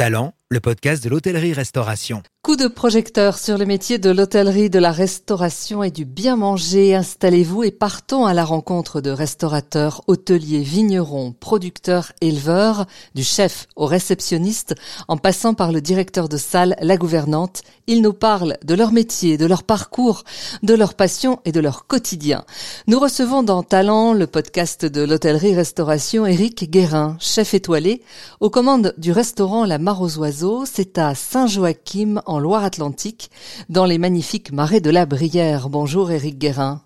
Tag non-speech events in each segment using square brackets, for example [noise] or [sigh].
Talent, le podcast de l'hôtellerie-restauration. Coup de projecteur sur le métier de l'hôtellerie, de la restauration et du bien manger. Installez-vous et partons à la rencontre de restaurateurs, hôteliers, vignerons, producteurs, éleveurs, du chef au réceptionniste, en passant par le directeur de salle, la gouvernante. Ils nous parlent de leur métier, de leur parcours, de leur passion et de leur quotidien. Nous recevons dans Talent, le podcast de l'hôtellerie-restauration, Éric Guérin, chef étoilé, aux commandes du restaurant La Mare aux Oiseaux. C'est à Saint-Joachim en Loire-Atlantique, dans les magnifiques marais de la Brière. Bonjour Éric Guérin.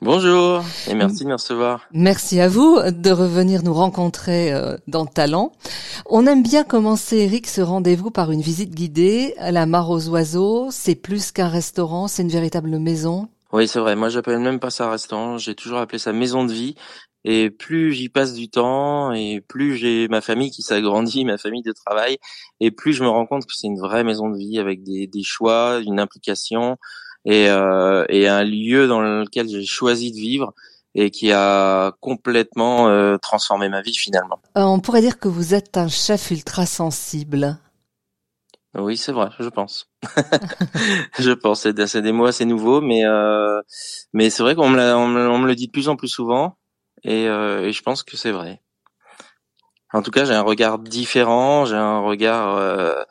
Bonjour et merci de me recevoir. Merci à vous de revenir nous rencontrer euh, dans Talent. On aime bien commencer, Eric, ce rendez-vous par une visite guidée à la Mare aux Oiseaux. C'est plus qu'un restaurant, c'est une véritable maison. Oui, c'est vrai. Moi, j'appelle même pas ça restaurant. J'ai toujours appelé ça maison de vie. Et plus j'y passe du temps, et plus j'ai ma famille qui s'agrandit, ma famille de travail, et plus je me rends compte que c'est une vraie maison de vie avec des, des choix, une implication, et, euh, et, un lieu dans lequel j'ai choisi de vivre et qui a complètement euh, transformé ma vie finalement. Euh, on pourrait dire que vous êtes un chef ultra sensible. Oui, c'est vrai, je pense. [laughs] je pense, c'est des mots assez nouveaux, mais euh, mais c'est vrai qu'on me, on me, le dit de plus en plus souvent, et, euh, et je pense que c'est vrai. En tout cas, j'ai un regard différent, j'ai un regard, euh,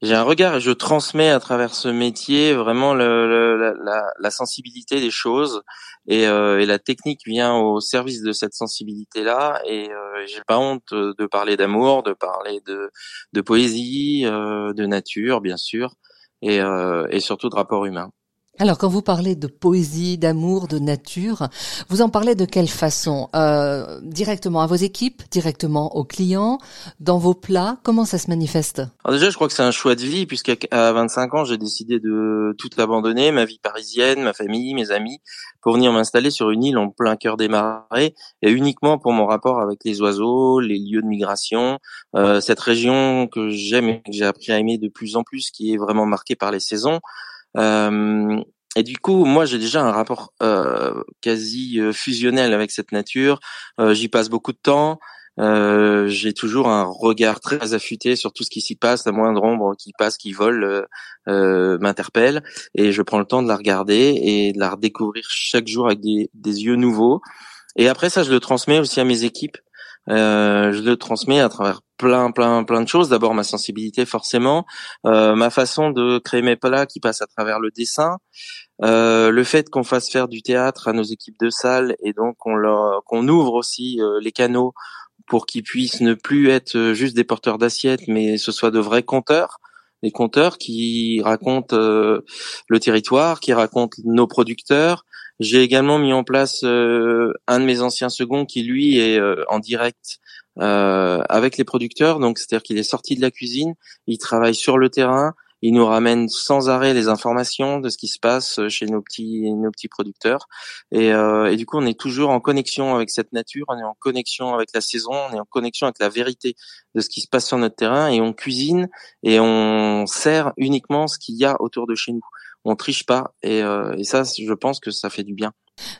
j'ai un regard et je transmets à travers ce métier vraiment le, la, la, sensibilité des choses et, euh, et, la technique vient au service de cette sensibilité-là et euh, j'ai pas honte de parler d'amour, de parler de, de poésie, euh, de nature bien sûr et, euh, et surtout de rapport humain. Alors, quand vous parlez de poésie, d'amour, de nature, vous en parlez de quelle façon? Euh, Directement à vos équipes, directement aux clients, dans vos plats? Comment ça se manifeste? Alors déjà, je crois que c'est un choix de vie, puisqu'à 25 ans, j'ai décidé de tout abandonner, ma vie parisienne, ma famille, mes amis, pour venir m'installer sur une île en plein cœur des marais, et uniquement pour mon rapport avec les oiseaux, les lieux de migration, euh, cette région que j'aime et que j'ai appris à aimer de plus en plus, qui est vraiment marquée par les saisons. Euh, et du coup, moi, j'ai déjà un rapport euh, quasi euh, fusionnel avec cette nature. J'y passe beaucoup de temps. Euh, j'ai toujours un regard très affûté sur tout ce qui s'y passe. La moindre ombre qui passe, qui vole, euh, m'interpelle et je prends le temps de la regarder et de la redécouvrir chaque jour avec des, des yeux nouveaux. Et après ça, je le transmets aussi à mes équipes. Euh, je le transmets à travers plein, plein, plein de choses. D'abord ma sensibilité forcément, euh, ma façon de créer mes plats qui passe à travers le dessin, euh, le fait qu'on fasse faire du théâtre à nos équipes de salle et donc qu'on ouvre aussi euh, les canaux pour qu'ils puissent ne plus être juste des porteurs d'assiettes, mais ce soit de vrais conteurs des conteurs qui racontent euh, le territoire, qui racontent nos producteurs, j'ai également mis en place euh, un de mes anciens seconds qui lui est euh, en direct euh, avec les producteurs, donc c'est-à-dire qu'il est sorti de la cuisine, il travaille sur le terrain, il nous ramène sans arrêt les informations de ce qui se passe chez nos petits nos petits producteurs. Et, et du coup on est toujours en connexion avec cette nature, on est en connexion avec la saison, on est en connexion avec la vérité de ce qui se passe sur notre terrain et on cuisine et on sert uniquement ce qu'il y a autour de chez nous on triche pas et, euh, et ça je pense que ça fait du bien.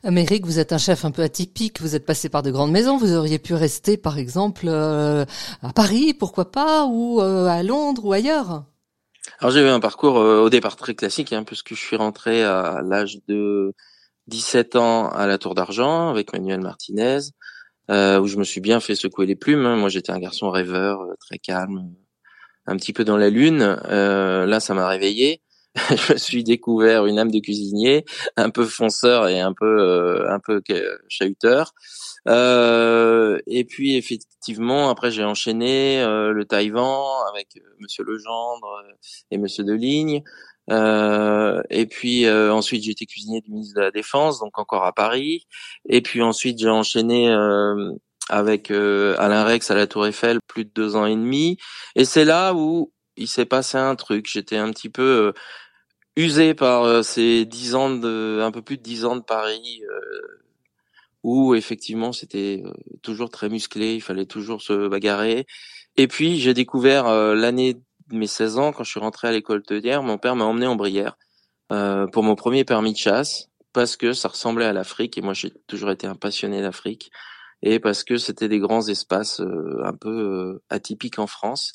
Amérique, vous êtes un chef un peu atypique, vous êtes passé par de grandes maisons, vous auriez pu rester par exemple euh, à Paris, pourquoi pas, ou euh, à Londres ou ailleurs Alors j'ai eu un parcours au départ très classique, hein, puisque je suis rentré à l'âge de 17 ans à la Tour d'Argent avec Manuel Martinez, où je me suis bien fait secouer les plumes. Hein. Moi j'étais un garçon rêveur, très calme, un petit peu dans la lune. là ça m'a réveillé. [laughs] je me suis découvert une âme de cuisinier, un peu fonceur et un peu euh, un peu chahuteur. Euh, et puis effectivement, après j'ai enchaîné euh, le Taïwan avec euh, Monsieur Legendre et Monsieur Deligne. Euh, et puis ensuite j'ai été cuisinier du ministre de la Défense, donc encore à Paris. Et puis ensuite j'ai enchaîné avec Alain Rex à la Tour Eiffel plus de deux ans et demi. Et c'est là où il s'est passé un truc. J'étais un petit peu usé par euh, ces dix ans de, un peu plus de dix ans de Paris, euh, où effectivement c'était euh, toujours très musclé, il fallait toujours se bagarrer. Et puis j'ai découvert l'année de mes 16 ans, quand je suis rentré à l'école Teudière, mon père m'a emmené en Brière pour mon premier permis de chasse, parce que ça ressemblait à l'Afrique, et moi j'ai toujours été un passionné d'Afrique. et parce que c'était des grands espaces un peu atypiques en France.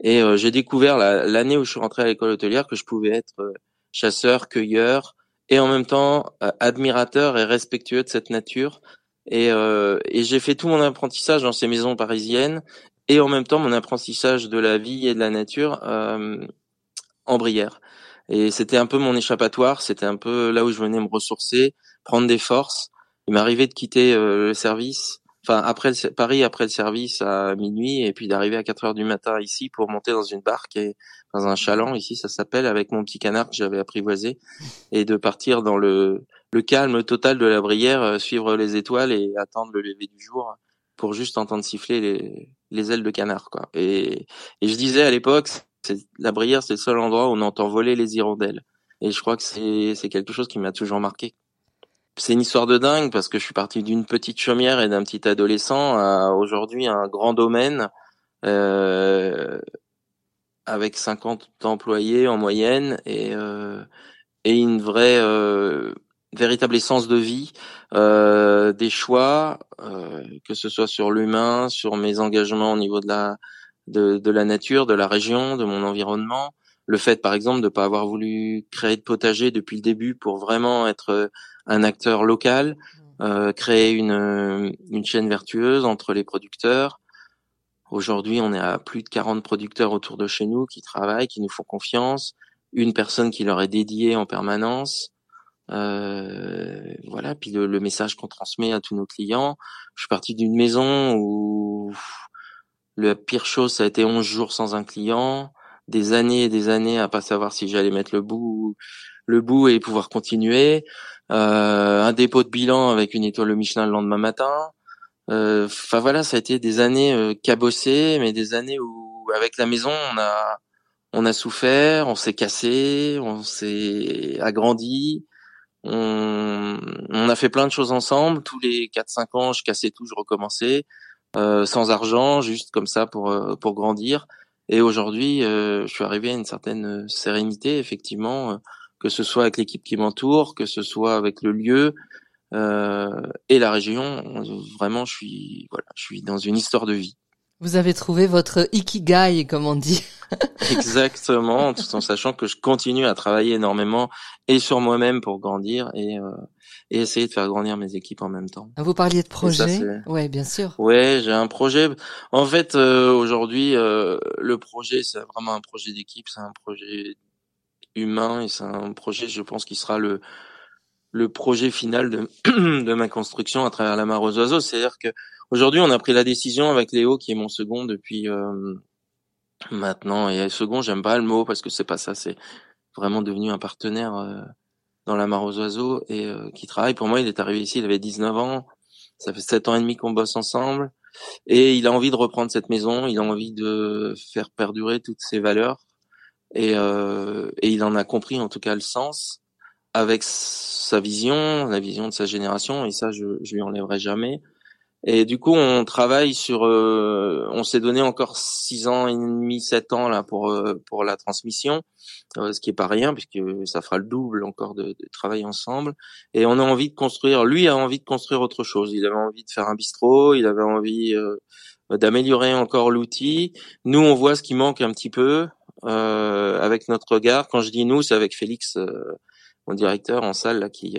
Et j'ai découvert l'année où je suis rentré à l'école hôtelière que je pouvais être chasseur, cueilleur, et en même temps admirateur et respectueux de cette nature. Et, et j'ai fait tout mon apprentissage dans ces maisons parisiennes et en même temps mon apprentissage de la vie et de la nature euh, en Brière. Et c'était un peu mon échappatoire, c'était un peu là où je venais me ressourcer, prendre des forces. Il m'arrivait de quitter euh, le service, enfin après le, Paris après le service à minuit et puis d'arriver à 4 heures du matin ici pour monter dans une barque et dans un chaland ici ça s'appelle avec mon petit canard que j'avais apprivoisé et de partir dans le le calme total de la Brière, euh, suivre les étoiles et attendre le lever du jour pour juste entendre siffler les, les ailes de canard quoi. Et, et je disais à l'époque, la Brière c'est le seul endroit où on entend voler les hirondelles. Et je crois que c'est c'est quelque chose qui m'a toujours marqué. C'est une histoire de dingue parce que je suis parti d'une petite chaumière et d'un petit adolescent à aujourd'hui un grand domaine euh, avec 50 employés en moyenne et euh, et une vraie euh, véritable essence de vie, euh, des choix, euh, que ce soit sur l'humain, sur mes engagements au niveau de la de, de, la nature, de la région, de mon environnement. Le fait, par exemple, de ne pas avoir voulu créer de potager depuis le début pour vraiment être un acteur local, euh, créer une, une chaîne vertueuse entre les producteurs. Aujourd'hui, on est à plus de 40 producteurs autour de chez nous qui travaillent, qui nous font confiance, une personne qui leur est dédiée en permanence. Euh, voilà, puis le, message qu'on transmet à tous nos clients. Je suis parti d'une maison où la pire chose, ça a été 11 jours sans un client, des années et des années à pas savoir si j'allais mettre le bout, le bout et pouvoir continuer. Euh, un dépôt de bilan avec une étoile Michelin le lendemain matin. Euh, enfin voilà, ça a été des années euh, cabossées, mais des années où avec la maison on a on a souffert, on s'est cassé, on s'est agrandi, on, on, a fait plein de choses ensemble. Tous les 4-5 ans, je cassais tout, je recommençais, euh, sans argent, juste comme ça pour euh, pour grandir. Et aujourd'hui, euh, je suis arrivé à une certaine sérénité, effectivement, euh, que ce soit avec l'équipe qui m'entoure, que ce soit avec le lieu euh, et la région. Vraiment, je suis voilà, je suis dans une histoire de vie. Vous avez trouvé votre ikigai, comme on dit. [laughs] Exactement, tout en sachant que je continue à travailler énormément et sur moi-même pour grandir et, euh, et essayer de faire grandir mes équipes en même temps. Vous parliez de projet? Ouais, bien sûr. Ouais, j'ai un projet. En fait, euh, aujourd'hui, euh, le projet, c'est vraiment un projet d'équipe, c'est un projet humain et c'est un projet, je pense, qui sera le le projet final de, [clears throat] de ma construction à travers la mare aux oiseaux. C'est-à-dire que Aujourd'hui, on a pris la décision avec Léo, qui est mon second depuis euh, maintenant. Et second, j'aime pas le mot parce que c'est pas ça. C'est vraiment devenu un partenaire euh, dans la mare aux oiseaux et euh, qui travaille. Pour moi, il est arrivé ici, il avait 19 ans. Ça fait 7 ans et demi qu'on bosse ensemble. Et il a envie de reprendre cette maison. Il a envie de faire perdurer toutes ses valeurs. Et, et il en a compris en tout cas le sens avec sa vision, la vision de sa génération. Et ça, je, je lui enlèverai jamais. Et du coup, on travaille sur. Euh, on s'est donné encore six ans et demi, sept ans là pour euh, pour la transmission, euh, ce qui est pas rien puisque ça fera le double encore de, de, travail ensemble. Et on a envie de construire. Lui a envie de construire autre chose. Il avait envie de faire un bistrot. Il avait envie d'améliorer encore l'outil. Nous, on voit ce qui manque un petit peu avec notre regard. Quand je dis nous, c'est avec Félix, mon directeur en salle là qui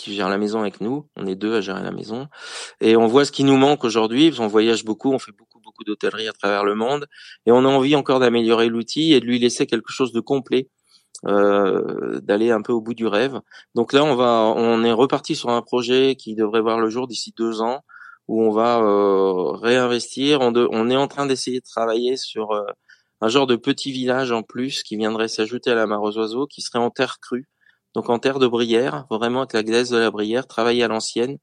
qui gère la maison avec nous. On est deux à gérer la maison. Et on voit ce qui nous manque aujourd'hui, on voyage beaucoup, on fait beaucoup, beaucoup d'hôtellerie à travers le monde. Et on a envie encore d'améliorer l'outil et de lui laisser quelque chose de complet. Euh, d'aller un peu au bout du rêve. Donc là, on va, on est reparti sur un projet qui devrait voir le jour d'ici deux ans, où on va euh, réinvestir. On, est en train d'essayer de travailler sur euh, un genre de petit village en plus qui viendrait s'ajouter à la mare aux oiseaux, qui serait en terre crue, donc en terre de brière, vraiment avec la glaise de la brière, travailler à l'ancienne,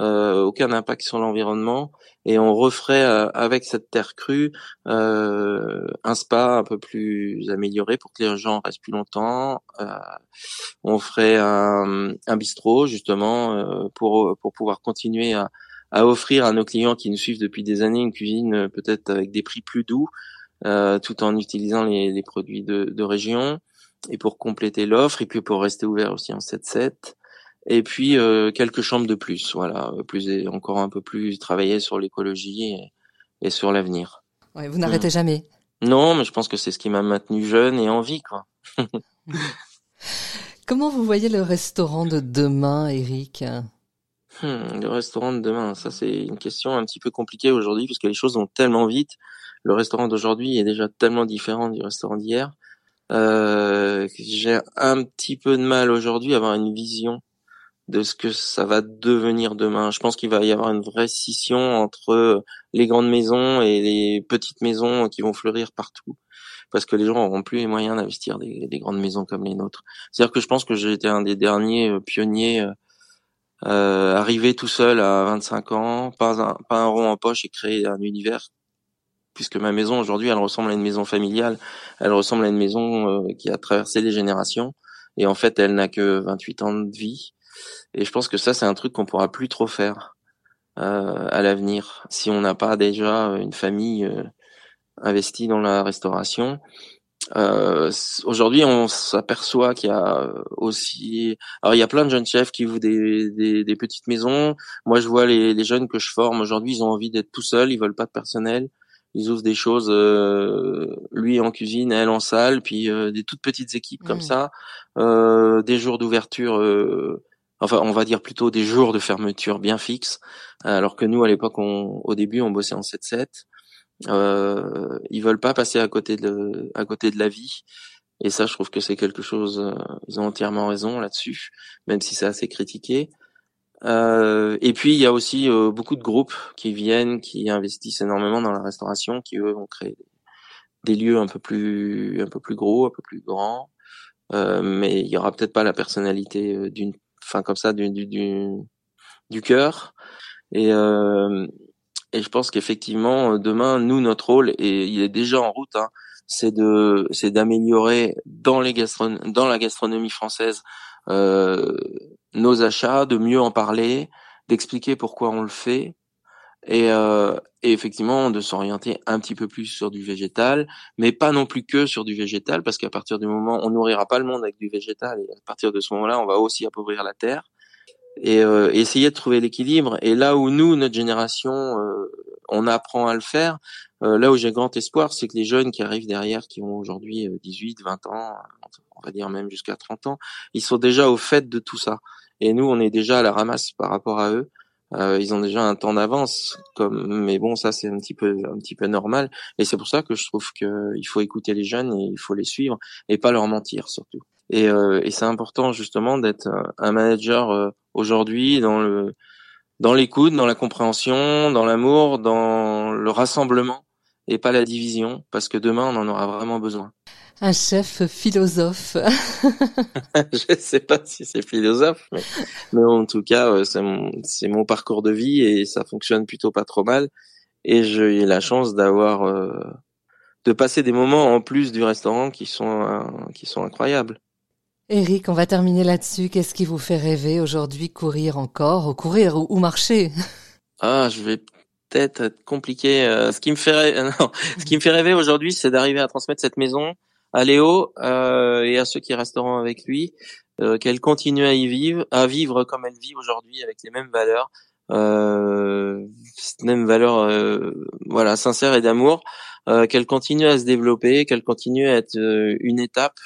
euh, aucun impact sur l'environnement, et on referait euh, avec cette terre crue euh, un spa un peu plus amélioré pour que les gens restent plus longtemps. Euh, on ferait un, un bistrot justement pour pour pouvoir continuer à, à offrir à nos clients qui nous suivent depuis des années une cuisine peut-être avec des prix plus doux, tout en utilisant les, produits de région et pour compléter l'offre et puis pour rester ouvert aussi en 7-7. et puis euh, quelques chambres de plus, voilà, plus encore un peu plus travailler sur l'écologie et, sur l'avenir. Ouais, vous n'arrêtez mm. jamais. Non, mais je pense que c'est ce qui m'a maintenu jeune et en vie, quoi. [laughs] Comment vous voyez le restaurant de demain, Eric? Hmm, Le restaurant de demain, ça c'est une question un petit peu compliquée aujourd'hui puisque les choses vont tellement vite. Le restaurant d'aujourd'hui est déjà tellement différent du restaurant d'hier. Euh, j'ai un petit peu de mal aujourd'hui à avoir une vision de ce que ça va devenir demain. Je pense qu'il va y avoir une vraie scission entre les grandes maisons et les petites maisons qui vont fleurir partout parce que les gens n'auront plus les moyens d'investir des, des, grandes maisons comme les nôtres. C'est-à-dire que je pense que j'ai été un des derniers euh, pionniers euh, euh, arrivé tout seul à 25 ans, pas un, pas un rond en poche et créer un univers puisque ma maison aujourd'hui, elle ressemble à une maison familiale, elle ressemble à une maison euh, qui a traversé les générations, et en fait, elle n'a que 28 ans de vie. Et je pense que ça, c'est un truc qu'on pourra plus trop faire euh, à l'avenir si on n'a pas déjà une famille euh, investie dans la restauration. Euh, aujourd'hui, on s'aperçoit qu'il y a aussi, alors il y a plein de jeunes chefs qui ouvrent des, des, des petites maisons. Moi, je vois les, les jeunes que je forme aujourd'hui, ils ont envie d'être tout seuls, ils veulent pas de personnel ils ouvrent des choses, euh, lui en cuisine, elle en salle, puis euh, des toutes petites équipes comme mmh. ça, euh, des jours d'ouverture, enfin on va dire plutôt des jours de fermeture bien fixes, alors que nous à l'époque, on, au début, on bossait en 7-7. Euh, ils veulent pas passer à côté de à côté de la vie. Et ça, je trouve que c'est quelque chose. ils ont entièrement raison là-dessus, même si c'est assez critiqué. Euh, et puis il y a aussi euh, beaucoup de groupes qui viennent, qui investissent énormément dans la restauration, qui eux vont créer des lieux un peu plus, un peu plus gros, un peu plus grands. Euh, mais il y aura peut-être pas la personnalité euh, d'une, enfin comme ça, du du du, cœur. Et euh, et je pense qu'effectivement demain, nous notre rôle et il est déjà en route. Hein, c'est de c'est d'améliorer dans les gastron dans la gastronomie française euh, nos achats, de mieux en parler, d'expliquer pourquoi on le fait, et, euh, et effectivement de s'orienter un petit peu plus sur du végétal, mais pas non plus que sur du végétal, parce qu'à partir du moment on nourrira pas le monde avec du végétal, et à partir de ce moment-là, on va aussi appauvrir la terre, et, euh, essayer de trouver l'équilibre. Et là où nous, notre génération, euh, on apprend à le faire, euh, là où j'ai grand espoir, c'est que les jeunes qui arrivent derrière, qui ont aujourd'hui 18, 20 ans, on va dire même jusqu'à 30 ans, ils sont déjà au fait de tout ça. Et nous, on est déjà à la ramasse par rapport à eux. Euh, ils ont déjà un temps d'avance, comme mais bon, ça c'est un petit peu un petit peu normal. Et c'est pour ça que je trouve qu'il faut écouter les jeunes et il faut les suivre et pas leur mentir surtout. Et, euh, et c'est important justement d'être un manager euh, aujourd'hui dans le dans l'écoute, dans la compréhension, dans l'amour, dans le rassemblement et pas la division, parce que demain on en aura vraiment besoin. Un chef philosophe. [laughs] [laughs] je sais pas si c'est philosophe, mais, mais, en tout cas, c'est mon, c'est mon parcours de vie et ça fonctionne plutôt pas trop mal. Et j'ai la chance d'avoir, euh, de passer des moments en plus du restaurant qui sont, euh, qui sont incroyables. Eric, on va terminer là-dessus. Qu'est-ce qui vous fait rêver aujourd'hui courir encore, ou courir ou, marcher? [laughs] Ah, je vais peut-être être compliqué. Euh, ce qui me fait rêver, non, ce qui me fait rêver aujourd'hui, c'est d'arriver à transmettre cette maison à Léo euh, et à ceux qui resteront avec lui, euh, qu'elle continue à y vivre, à vivre comme elle vit aujourd'hui avec les mêmes valeurs, euh, mêmes valeurs, euh, voilà, sincères et d'amour, euh, qu'elle continue à se développer, qu'elle continue à être euh, une étape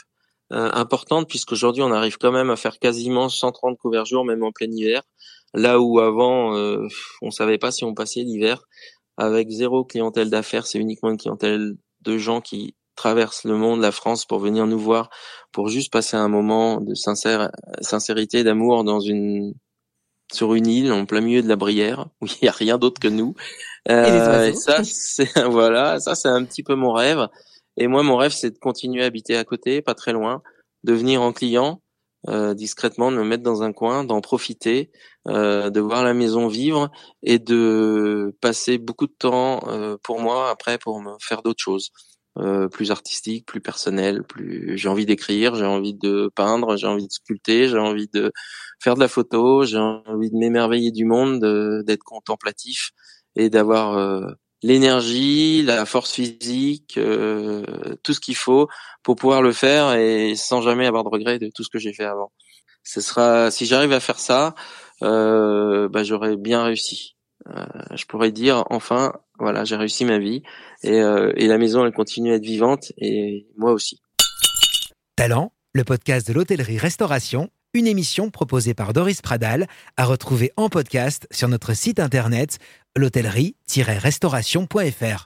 importante puisqu'aujourd'hui on arrive quand même à faire quasiment 130 couverts jours même en plein hiver, là où avant on savait pas si on passait l'hiver. Avec zéro clientèle d'affaires, c'est uniquement une clientèle de gens qui traverse le monde, la France, pour venir nous voir, pour juste passer un moment de sincère, sincérité, d'amour dans une sur une île en plein milieu de la Brière [laughs] où il y a rien d'autre que nous. Euh, et, ça, c'est [laughs] voilà, ça c'est un petit peu mon rêve. Et moi, mon rêve, c'est de continuer à habiter à côté, pas très loin, de venir en client euh, discrètement, de me mettre dans un coin, d'en profiter, euh, de voir la maison vivre et de passer beaucoup de temps euh, pour moi après pour me faire d'autres choses. Euh, plus artistique, plus personnel, plus j'ai envie d'écrire, j'ai envie de peindre, j'ai envie de sculpter, j'ai envie de faire de la photo, j'ai envie de m'émerveiller du monde, d'être contemplatif et d'avoir euh, l'énergie, la force physique, euh, tout ce qu'il faut pour pouvoir le faire et sans jamais avoir de regret de tout ce que j'ai fait avant. ce sera si j'arrive à faire ça, euh, bah, j'aurais bien réussi. Euh, je pourrais dire enfin, voilà, j'ai réussi ma vie et, euh, et la maison elle continue à être vivante et moi aussi. Talent, le podcast de l'hôtellerie-restauration, une émission proposée par Doris Pradal, à retrouver en podcast sur notre site internet l'hôtellerie-restauration.fr.